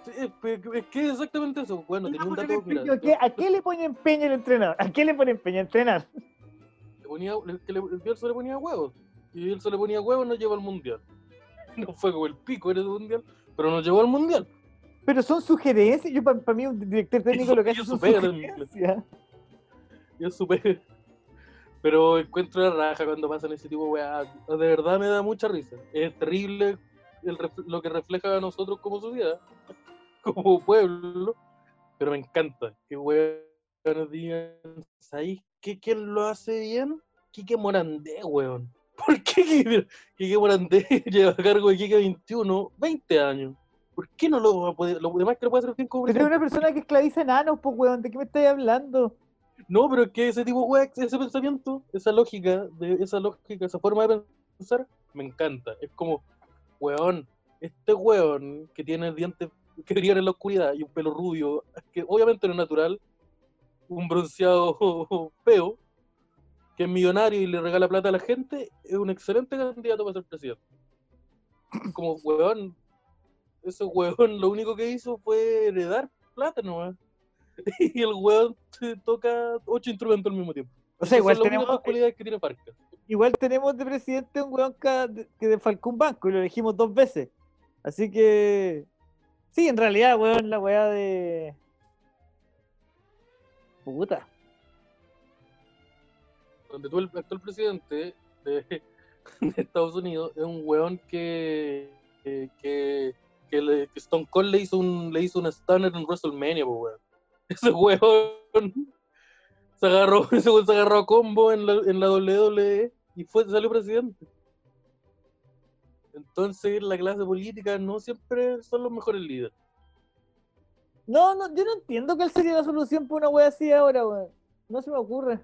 Sí, es, es que es exactamente eso. Bueno,
No,
tenía un
porque
dato, mira,
explico, ¿a qué- ¿A qué le pone empeño el entrenador? ¿A qué le pone empeño a entrenar?
le ponía, le- que le, el Bielsa le ponía huevos. Y Bielsa le ponía huevos no llevó al mundial. No fue como el pico en el mundial, pero nos llevó al mundial.
Pero son sugerencias. Yo, para mí, un director técnico
Eso-
lo que hace son sugerencias.
Yo supe. Pero encuentro la raja cuando pasan ese tipo de weá. De verdad me da mucha risa. Es terrible el lo que refleja a nosotros como sociedad, como pueblo. Pero me encanta que weones digan, ¿sabéis qué, quién lo hace bien? Quique Morandé, weón. ¿Por qué Quique, Morandé lleva a cargo de Quique 21 20 años? ¿Por qué no lo va a poder, lo demás que lo puede hacer bien como
Pero es una persona que esclaviza enanos, pues, weón. ¿De qué me estáis hablando?
No, pero es que ese tipo, weá, ese pensamiento, esa lógica, de, esa lógica, esa forma de pensar, me encanta. Es como, weón, este weón que tiene dientes que brillan en la oscuridad y un pelo rubio, que obviamente no es natural, un bronceado feo, que es millonario y le regala plata a la gente, es un excelente candidato para ser presidente. Como, weón, ese weón lo único que hizo fue heredar plata nomás. Y el te toca ocho instrumentos al mismo tiempo.
O sea, igual tenemos,
cualidades que tiene
igual tenemos de presidente un ca- de- que defalcó un banco y lo elegimos dos veces. Así que. Sí, en realidad, weón, la weá de. Puta.
Donde tú, el actual presidente de, Estados Unidos, es un weón que, que, que, le- que Stone Cold le hizo un le hizo una stunner en WrestleMania, weón. Ese weón se agarró, se agarró a combo en la, en la WWE y fue, salió presidente. Entonces la clase política no siempre son los mejores líderes.
No, no, yo no entiendo cuál sería la solución para una weá así ahora, weón. No se me ocurre.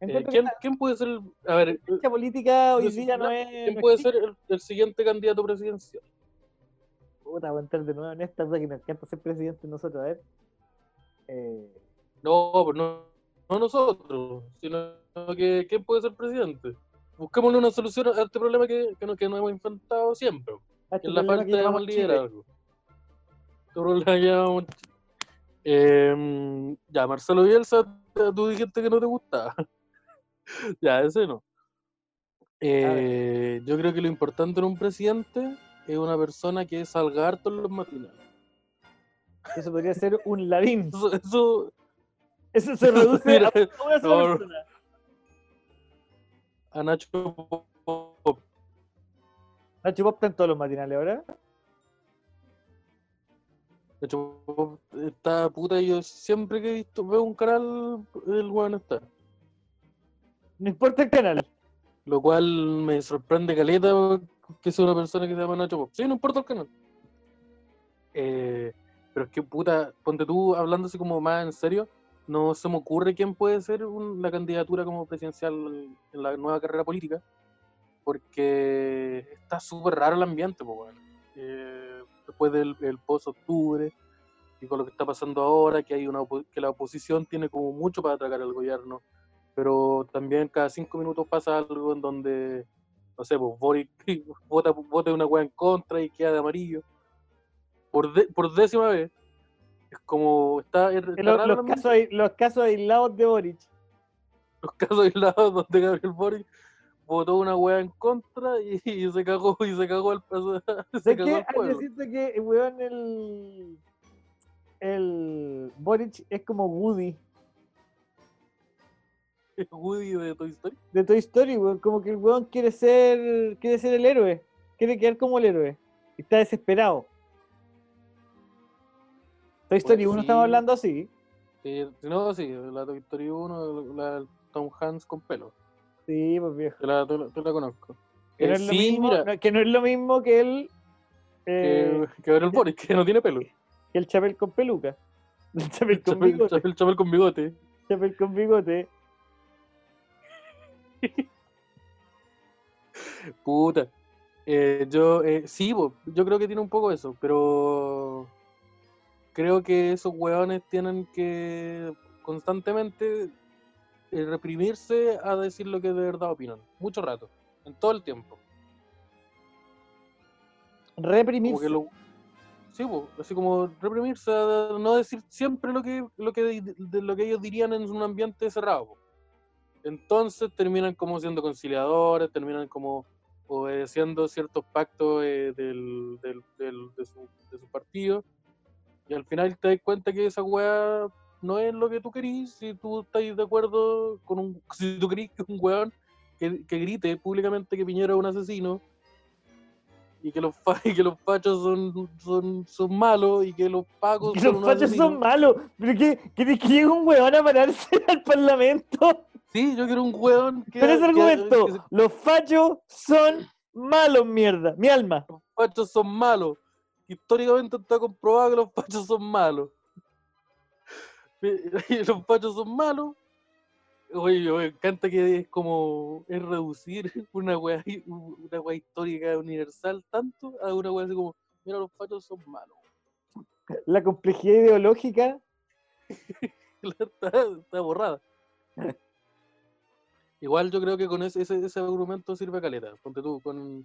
Eh, ¿quién, puede ser, el- a ver,
la lucha política hoy día no es.
quién puede ser el, el siguiente candidato presidencial?
Puta, voy a entrar de nuevo en esta, que nos encanta ser presidente nosotros, a ver. Eh,
No, pues no, no nosotros, sino que quién puede ser presidente. Busquémosle una solución a este problema que, que, nos hemos enfrentado siempre,
este
es la falta de mal liderazgo. Este problema que llamamos Chile. Em, ya, Marcelo Bielsa, tú dijiste que no te gustaba. ya, ese no. Eh, yo creo que lo importante en un presidente es una persona que salga harto en los matinales.
Eso podría ser un Lavín.
Eso, eso-
Eso se reduce a una sola
no.
persona.
A Nacho Pop,
Nacho Pop está en todos los matinales ahora.
Nacho Pop está puta. Yo siempre que he visto, veo un canal, el weón está.
No importa el canal.
Lo cual me sorprende caleta que sea una persona que se llama Nacho Pop. Sí, no importa el canal. Eh, pero es que puta, ponte tú hablando así como más en serio, no se me ocurre quién puede ser la candidatura como presidencial en la nueva carrera política, porque está súper raro el ambiente. Eh, después del el post-octubre y con lo que está pasando ahora, que hay una que la oposición tiene como mucho para atacar al gobierno, pero también cada cinco minutos pasa algo en donde, no sé, pues Boric vota, vota una weá en contra y queda de amarillo. Por, por décima vez. Es como, está,
Los,
raro
los casos, los casos aislados de Boric.
los casos aislados donde Gabriel Boric votó una weá en contra y, y se cagó y se cagó el paso se
¿Sabes
cagó el pueblo.
que, weón, el. El. Boric es como Woody
Woody de Toy Story.
de Toy Story, weón. Como que el weón quiere ser. Quiere ser el héroe. Quiere quedar como el héroe. Y está desesperado. Toy Story 1 estamos hablando así.
Sí, no, sí, la Toy Story 1, la Tom Hanks con pelo.
Sí, pues viejo.
Te la, te la- la conozco.
Que no,
Eh,
es lo
sí,
mismo, no- que no es lo mismo que el. eh,
que, que Gabriel Boric, que no tiene pelo.
que el chapel con peluca. El chapel con
Chapel,
bigote.
chapel- chapel con bigote.
Chapel con bigote.
Puta. Eh, yo, eh, sí, bo, yo creo que tiene un poco eso, pero creo que esos hueones tienen que constantemente eh, reprimirse a decir lo que de verdad opinan. Mucho rato, en todo el tiempo.
Reprimirse.
lo, sí, así como reprimirse a no decir siempre lo que, lo que, de- de lo que ellos dirían en un ambiente cerrado. Entonces terminan como siendo conciliadores, terminan como obedeciendo ciertos pactos eh, del, del- del- de, su, de su partido. Y al final te das cuenta que esa weá no es lo que tú querís, si tú estás de acuerdo con un. Si tú querís que un weón que, que grite públicamente que Piñera es un asesino y que los, y que los fachos son, son, son malos y que los pagos
Que
son
los fachos son malos. ¿Pero qué? ¿Querés que llegue un weón a pararse al parlamento?
Sí, yo quiero un weón que.
Pero ese
que-
argumento,
que se-
los fachos son malos, mierda. Mi alma.
los fachos son malos. Históricamente está comprobado que los fachos son malos. Y los fachos son malos. Oye, me encanta que es como es reducir una weá, una weá histórica universal tanto a una weá así como, mira, los fachos son malos.
La complejidad ideológica.
está, está borrada. Igual yo creo que con ese, ese, ese argumento sirve caleta. Ponte tú, con,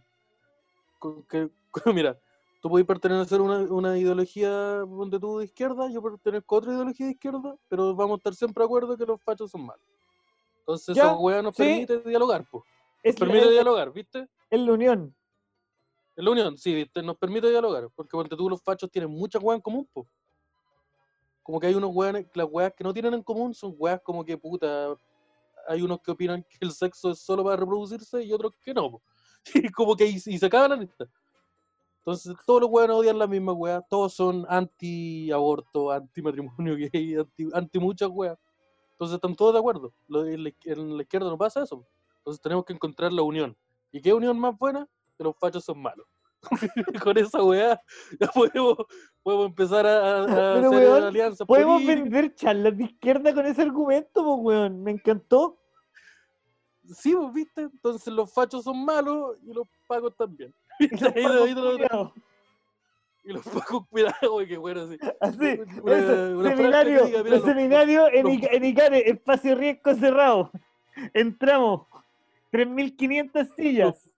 con que, con- mira, tú puedes pertenecer a una, una ideología, ponte tú, de izquierda, yo pertenezco a otra ideología de izquierda, pero vamos a estar siempre de acuerdo que los fachos son malos. Entonces
Ya,
esa weá nos
sí.
permite dialogar, pues.
Es la,
Permite
es-
dialogar, ¿viste?
es la unión.
En la unión, sí, ¿viste? Nos permite dialogar, porque ponte tú, los fachos tienen muchas weas en común, pues. Como que hay unos weones, las weas que no tienen en común son weas como que puta. Hay unos que opinan que el sexo es solo para reproducirse y otros que no, po. Y como que y, y se acaba la lista. Entonces, todos los weones odian la misma wea, todos son anti-aborto, anti-matrimonio gay, anti, anti muchas weas. Entonces, están todos de acuerdo. En la, izquierda no pasa eso. Entonces, tenemos que encontrar la unión. ¿Y qué unión más buena? Que los fachos son malos. Con esa weá ya podemos, podemos empezar a, a-
Pero,
hacer
weón,
alianzas
Podemos vender charlas de izquierda con ese argumento, pues, weón. Me encantó.
Sí, pues, ¿viste? Entonces los fachos son malos y los pagos también.
Y los
los pagos, cuidado, güey, qué bueno así.
Así,
Una-
eso,
una franja que
seminario,
diga,
los seminarios en,
los-
en Icare, espacio riesgo cerrado. Entramos, 3.500 sillas.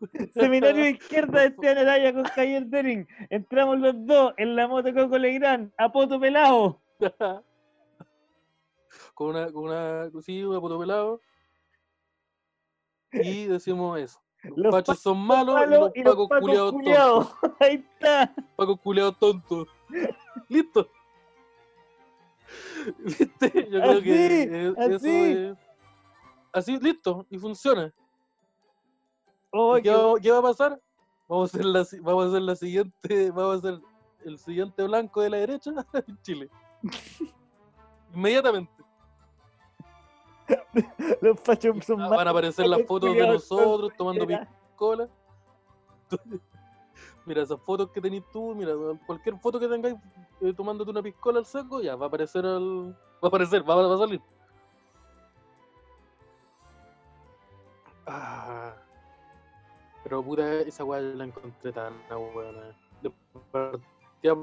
Seminario de izquierda de Esteban Araya con Javier Dering. Entramos los dos en la moto Coco Legrand, a poto pelado.
con una, con una, sí, una poto pelado. Y decimos eso. Los,
Los
pachos son malos,
Malos
y los pacos culiados tontos.
culiados. Ahí está.
Pacos culiados tontos. Listo. ¿Viste? Yo creo que
Así, así.
eso es. Así, listo, y funciona.
Oh,
¿Y ¿Qué, va, qué va a pasar? Vamos a hacer la, vamos a hacer la siguiente, vamos a hacer el siguiente blanco de la derecha en Chile. Inmediatamente.
Los fachos son
Ah. Van a aparecer las fotos de nosotros tomando piscola. Mira, esas fotos que tenés tú, mira, cualquier foto que tengáis eh, tomándote una piscola al saco, ya va a aparecer al. Va a aparecer, va, a- va a salir. Ah. Pero puta, esa weá la encontré tan buena. De partida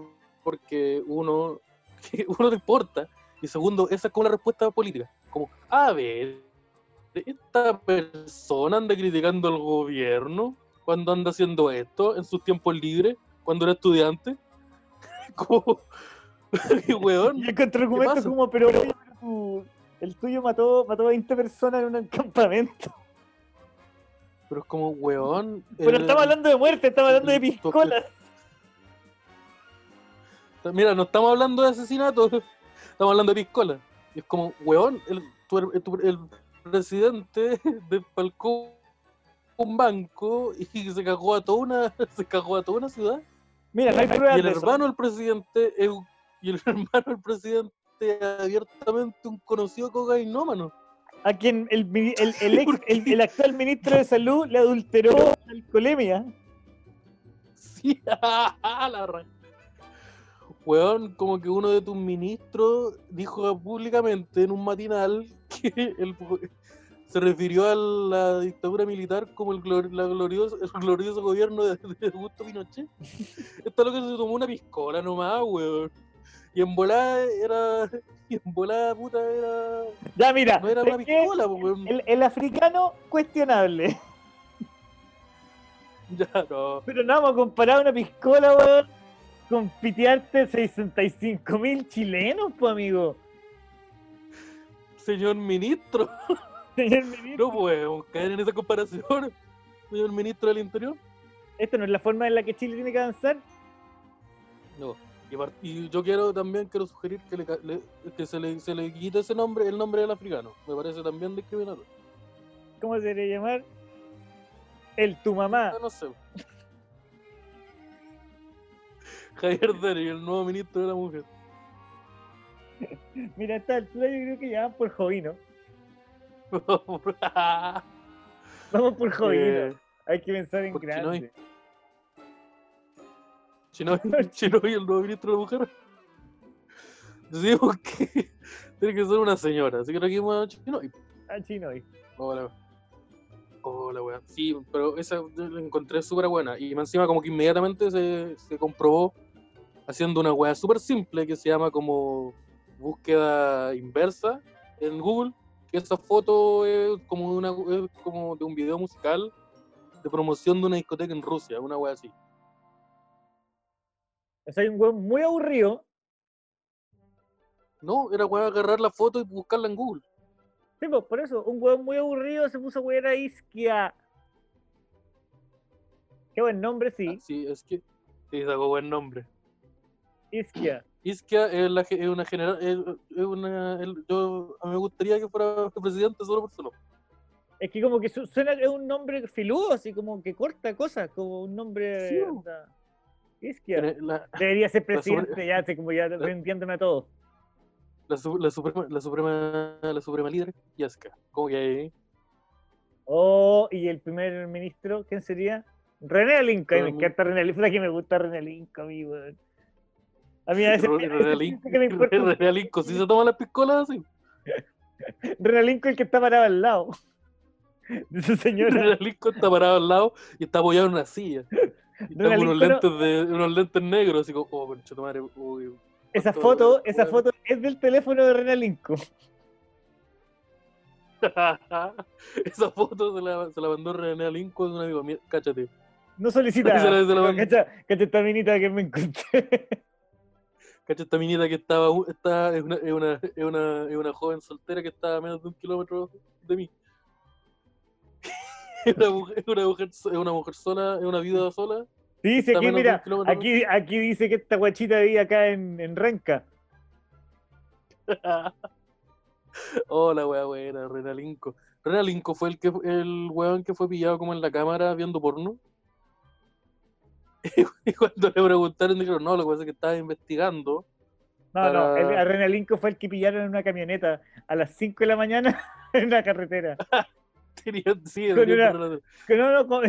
porque uno, que uno no importa. Y segundo, esa es como la respuesta política. Como, a ver, esta persona anda criticando al gobierno cuando anda haciendo esto en sus tiempos libres, cuando era estudiante. Como, y weón,
Y argumentos como, pero, el tuyo mató, mató a 20 personas en un campamento.
pero es como, weón.
Pero
eh,
estamos hablando de muerte, estamos hablando de
el-
piscolas.
Mira, no estamos hablando de asesinato, estamos hablando de piscola. Y es como, weón, el, tu her- tu- el presidente despalcó un banco y se cagó a toda una, se cagó a toda una ciudad.
Mira, no hay pruebas
Y el
de
hermano del presidente es y el hermano del presidente es abiertamente un conocido cocainómano.
A quien el, el, el ex- el- actual ministro de salud le adulteró la alcoholemia.
Sí, la ra- Weón, como que uno de tus ministros dijo públicamente en un matinal que el, se refirió a la dictadura militar como el, glor- la glorioso, el glorioso gobierno de, de Augusto Pinochet. Esto es lo que se tomó una piscola nomás, weón. Y en volada era. Y en volada, puta, era.
Ya, mira,
No era
¿sabes
una piscola, weón.
el, el africano, cuestionable.
Ya, no.
Pero no vamos a comparar una piscola, weón, con pitearte 65 mil chilenos, pues, amigo.
Señor ministro.
Señor ministro,
No podemos caer en esa comparación, señor ministro del Interior.
¿esto no es la forma en la que Chile tiene que avanzar?
No. Y, yo quiero también quiero sugerir que, le, le- que se, le, se le quite ese nombre, el nombre del africano. Me parece también discriminatorio.
¿Cómo se debería llamar? El tu mamá.
No sé. Javier Deri, el nuevo ministro de la mujer.
Mira, a esta altura yo creo que ya van por Jovino. Vamos por Jovino.
Eh,
Hay que pensar en
Chinoy.
grande.
Chinoy, Chinoy, el nuevo ministro de la mujer. Decimos que tiene que ser una señora, así que aquí vamos a Chinoy.
Ah, Chinoy.
Hola. Hola, weón. Sí, pero esa la encontré súper buena. Y encima como que inmediatamente se, se comprobó haciendo una weá súper simple que se llama como búsqueda inversa en Google. Que esa foto es como de, una, es como de un video musical de promoción de una discoteca en Rusia, una weá así.
O sea, hay un weón muy aburrido.
No, era weá agarrar la foto y buscarla en Google.
Sí, pues, por eso, un weón muy aburrido se puso a wear a Isquia. Qué buen nombre, sí.
Sí, es que sí, sacó buen nombre.
Isquia.
Isquia es, la, es una general. Es, es una, el- yo, a mí me gustaría que fuera presidente solo por nombre.
Es que como que su- suena es un nombre filudo, así como que corta cosas, como un nombre.
Sí,
Isquia.
La,
Debería ser presidente, ya, así como ya entiéndeme a todos.
la, su- la suprema, la suprema, la suprema líder, Yaska. Como que ahí.
Oh, y el primer ministro, ¿quién sería? René Lincoln. Me encanta René Lincoln. que me gusta René Lincoln, weón. A mí a veces,
Realinco, si se toma las piscolas así.
René Lincoln el que está parado al lado. Su señora.
Realinco está parado al lado y está apoyado en una silla. Y está con unos lentes, de, unos lentes negros, así como, oh, concha madre, uy,
Esa foto, esa foto es del teléfono de René Lincoln.
Esa foto se la, se la mandó René Lincoln, un amigo mío, cáchate.
No solicita. Cacha esta minita que me encontré.
Cacha esta minita que estaba, está, es, una, es, una, es, una, es una joven soltera que está a menos de un kilómetro de mí. Es una mujer, es una mujer, es una mujer sola, es una viuda sola.
Sí, dice aquí, mira, aquí, aquí dice que esta guachita vive acá en, en Renca.
Oh, la wea buena, Renalinco. Renalinco fue el que el weón que fue pillado como en la cámara viendo porno. Y cuando le preguntaron, dijeron, no, lo que pasa es que estaba investigando.
No, no, el, a Renalinco fue el que pillaron en una camioneta a las 5 de la mañana en la carretera.
Sí,
Con una- con-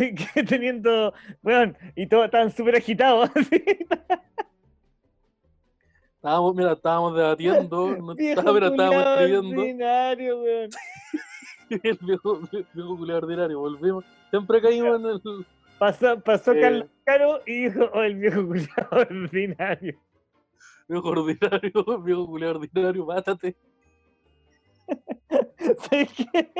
teniendo, weón, y todos estaban súper agitados. así.
Estábamos, mira, estábamos debatiendo, no estaba, mira, estábamos escribiendo.
ordinario, weón.
El viejo, viejo ordinario, volvimos. Siempre caímos en el.
Pasó, pasó
Eh.
Carlos Caro y dijo, oh, el viejo culiao ordinario.
Viejo ordinario, viejo culiao ordinario, mátate.
¿Sabes qué?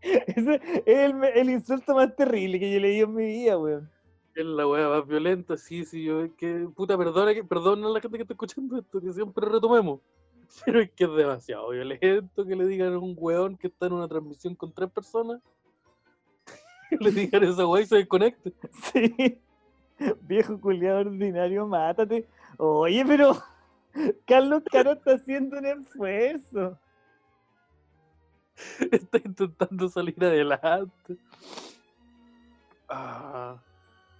Ese es el, el insulto más terrible que yo leí en mi vida, weón.
Es la weá más violenta, sí, sí, yo es que, puta, perdona, que, perdona a la gente que está escuchando esto, que siempre retomemos. Pero es que es demasiado violento que le digan a un weón que está en una transmisión con tres personas, le digan esa weá y se desconecte.
Sí. Viejo culiado ordinario, mátate. Oye, pero Carlos Caro está haciendo un esfuerzo.
está intentando salir adelante. Ah,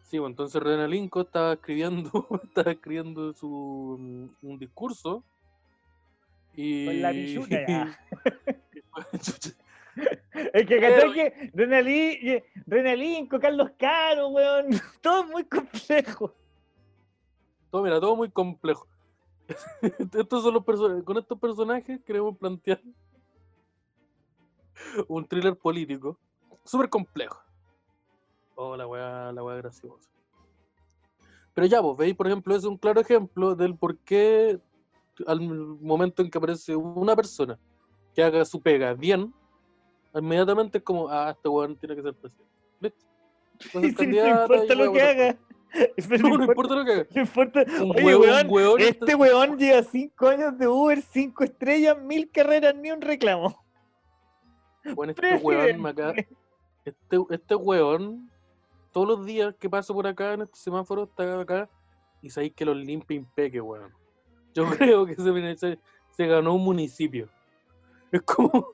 sí, bueno, entonces René Linco estaba escribiendo, estaba escribiendo su mm, un discurso y
Con la pichuna, ya. Es que, ¿cachai que Renalí, eh, Renalinco, Carlos Caro, weón? Todo muy complejo.
todo, mira, todo muy complejo. Estos son los perso- con estos personajes queremos plantear un thriller político súper complejo. Oh, la weá, la weá graciosa. Pero ya, vos veis, por ejemplo, es un claro ejemplo del por qué al momento en que aparece una persona que haga su pega bien, inmediatamente es como, ah, este weón tiene que ser presidente. ¿Listo?
No importa lo que haga.
No, no importa lo que haga.
no importa. Oye,
hueón,
weón,
hueón
este
está-
weón lleva cinco años de Uber, cinco estrellas, mil carreras, ni un reclamo.
Bueno, este weón acá, este, este weón, todos los días que paso por acá en este semáforo, está acá, y sabéis que los limpia impeque, weón. Yo creo que se, se, se ganó un municipio. Es como.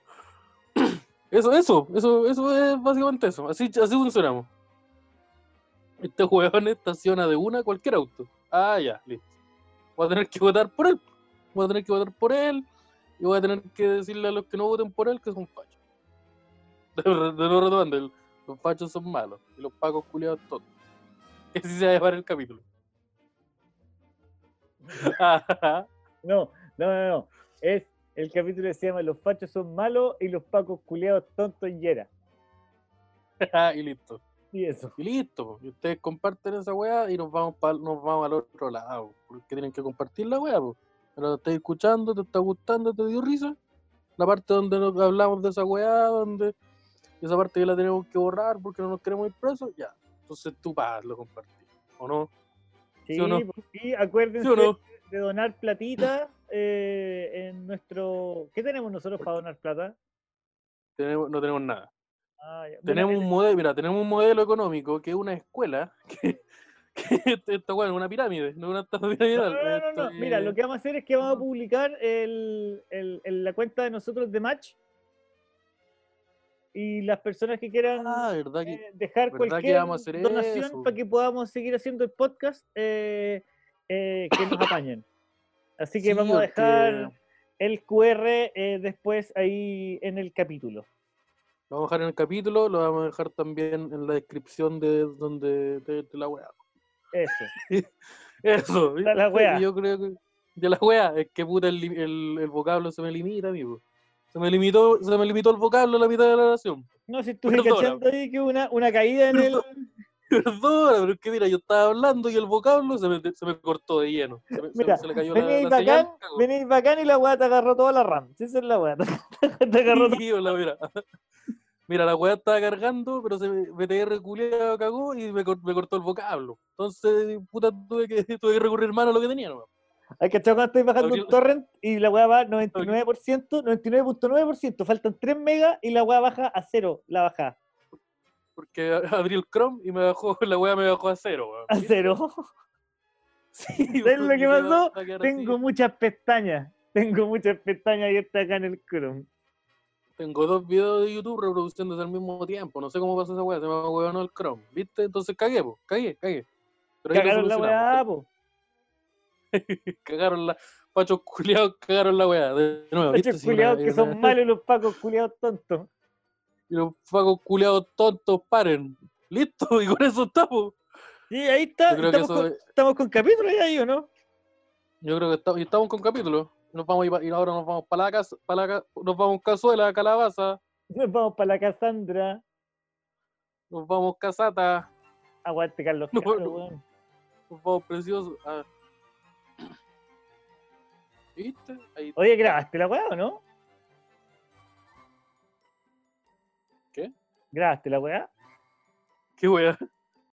Eso, eso, eso, eso es básicamente eso. Así, así funcionamos. Este weón estaciona de una cualquier auto. Ah, ya, listo. Voy a tener que votar por él. Voy a tener que votar por él. Y voy a tener que decirle a los que no voten por él que son fachos. De, de no retomando, el- los fachos son malos. Y los pacos culiados todos. Que así se va a llamar el capítulo.
No, no, no, no. Es el capítulo se llama Los fachos son malos y los pacos culiados tontos y era.
y listo.
Y eso.
Y listo. Y ustedes comparten esa weá y nos vamos, pa'l- nos vamos al otro lado. Porque tienen que compartir la weá. po. Pero lo estás escuchando, te está gustando, te dio risa. La parte donde nos hablamos de esa weá, donde esa parte que la tenemos que borrar porque no nos queremos ir presos, ya. Entonces tú vas, lo compartir. ¿O no?
Sí,
¿Sí o no?
pues, sí, acuérdense
¿Sí o no?
de donar platita eh, en nuestro... ¿Qué tenemos nosotros para donar plata?
Tenemos, no tenemos nada.
Ah, ya. Bueno,
Tenemos un modelo, mira, tenemos un modelo económico que es una escuela que, que esta weá es una pirámide, no una estafa
No, no, no. Mira, lo
es-
que vamos a hacer es que vamos a publicar el, el- el- la cuenta de nosotros de Match. Y las personas que quieran
Ah, que
eh, dejar cualquier donación
eso.
para que podamos seguir haciendo el podcast, eh, eh, que nos apañen. Así que
Sí,
vamos a dejar el QR eh, después ahí en el capítulo.
Lo vamos a dejar en el capítulo, lo vamos a dejar también en la descripción de donde de, de la weá.
Eso.
Eso,
De la weá.
Yo creo que de la weá, es que puta el, el, el vocablo se me limita, amigo. Se me limitó, se me limitó el vocablo a la mitad de la oración.
No, si estuve cachando ahí que una, una caída en el.
Perdona, pero es que mira, yo estaba hablando y el vocablo se me, se me cortó de lleno. Se, me- se-
Mira,
se le cayó la, la
bacán, y la weá te agarró toda la RAM. Sí, esa es la weá. Te agarró todo-
Sí, hola, mira. Mira, la weá estaba cargando, pero se me, BTR culiado cagó y me, me cortó el vocablo. Entonces, puta, tuve que, tuve que recurrir mano a lo que tenía, nomás.
Hay que cuando estáis bajando un torrent y la weá va 99%, 99.9%, faltan 3 megas y la weá baja a cero, la baja.
Porque abrí el Chrome y me bajó, la weá me bajó a cero, weón.
A cero.
Sí,
¿Sabes lo que pasó?
así.
Tengo muchas pestañas. Tengo muchas pestañas abiertas acá en el Chrome.
Tengo dos videos de YouTube reproduciéndose al mismo tiempo. No sé cómo pasó esa weá, se me huevonó el Chrome. ¿Viste? Entonces cagué, po. Cagué, cagué. Pero
Cagaron la weá, po.
Cagaron la. Pachos culiados cagaron la weá. De nuevo, una-
culiados que
una-
son malos los pacos culiados tontos.
Y los pagos culiados tontos paren. Listo, y con eso estamos.
Sí, ahí está. Estamos,
eso
con,
es-
estamos con capítulo ya ahí, ¿o no?
Yo creo que estamos, estamos con capítulos. Nos vamos a ir ahora nos vamos para la casa, para la, nos vamos cazuela, calabaza,
Nos vamos para la Casandra.
nos vamos casata,
Aguante, Carlos.
No, no. nos vamos preciosos. Ah. ¿Viste? Ahí
Oye, ¿grabaste la weá o no? ¿Grabaste la weá?
Qué wea.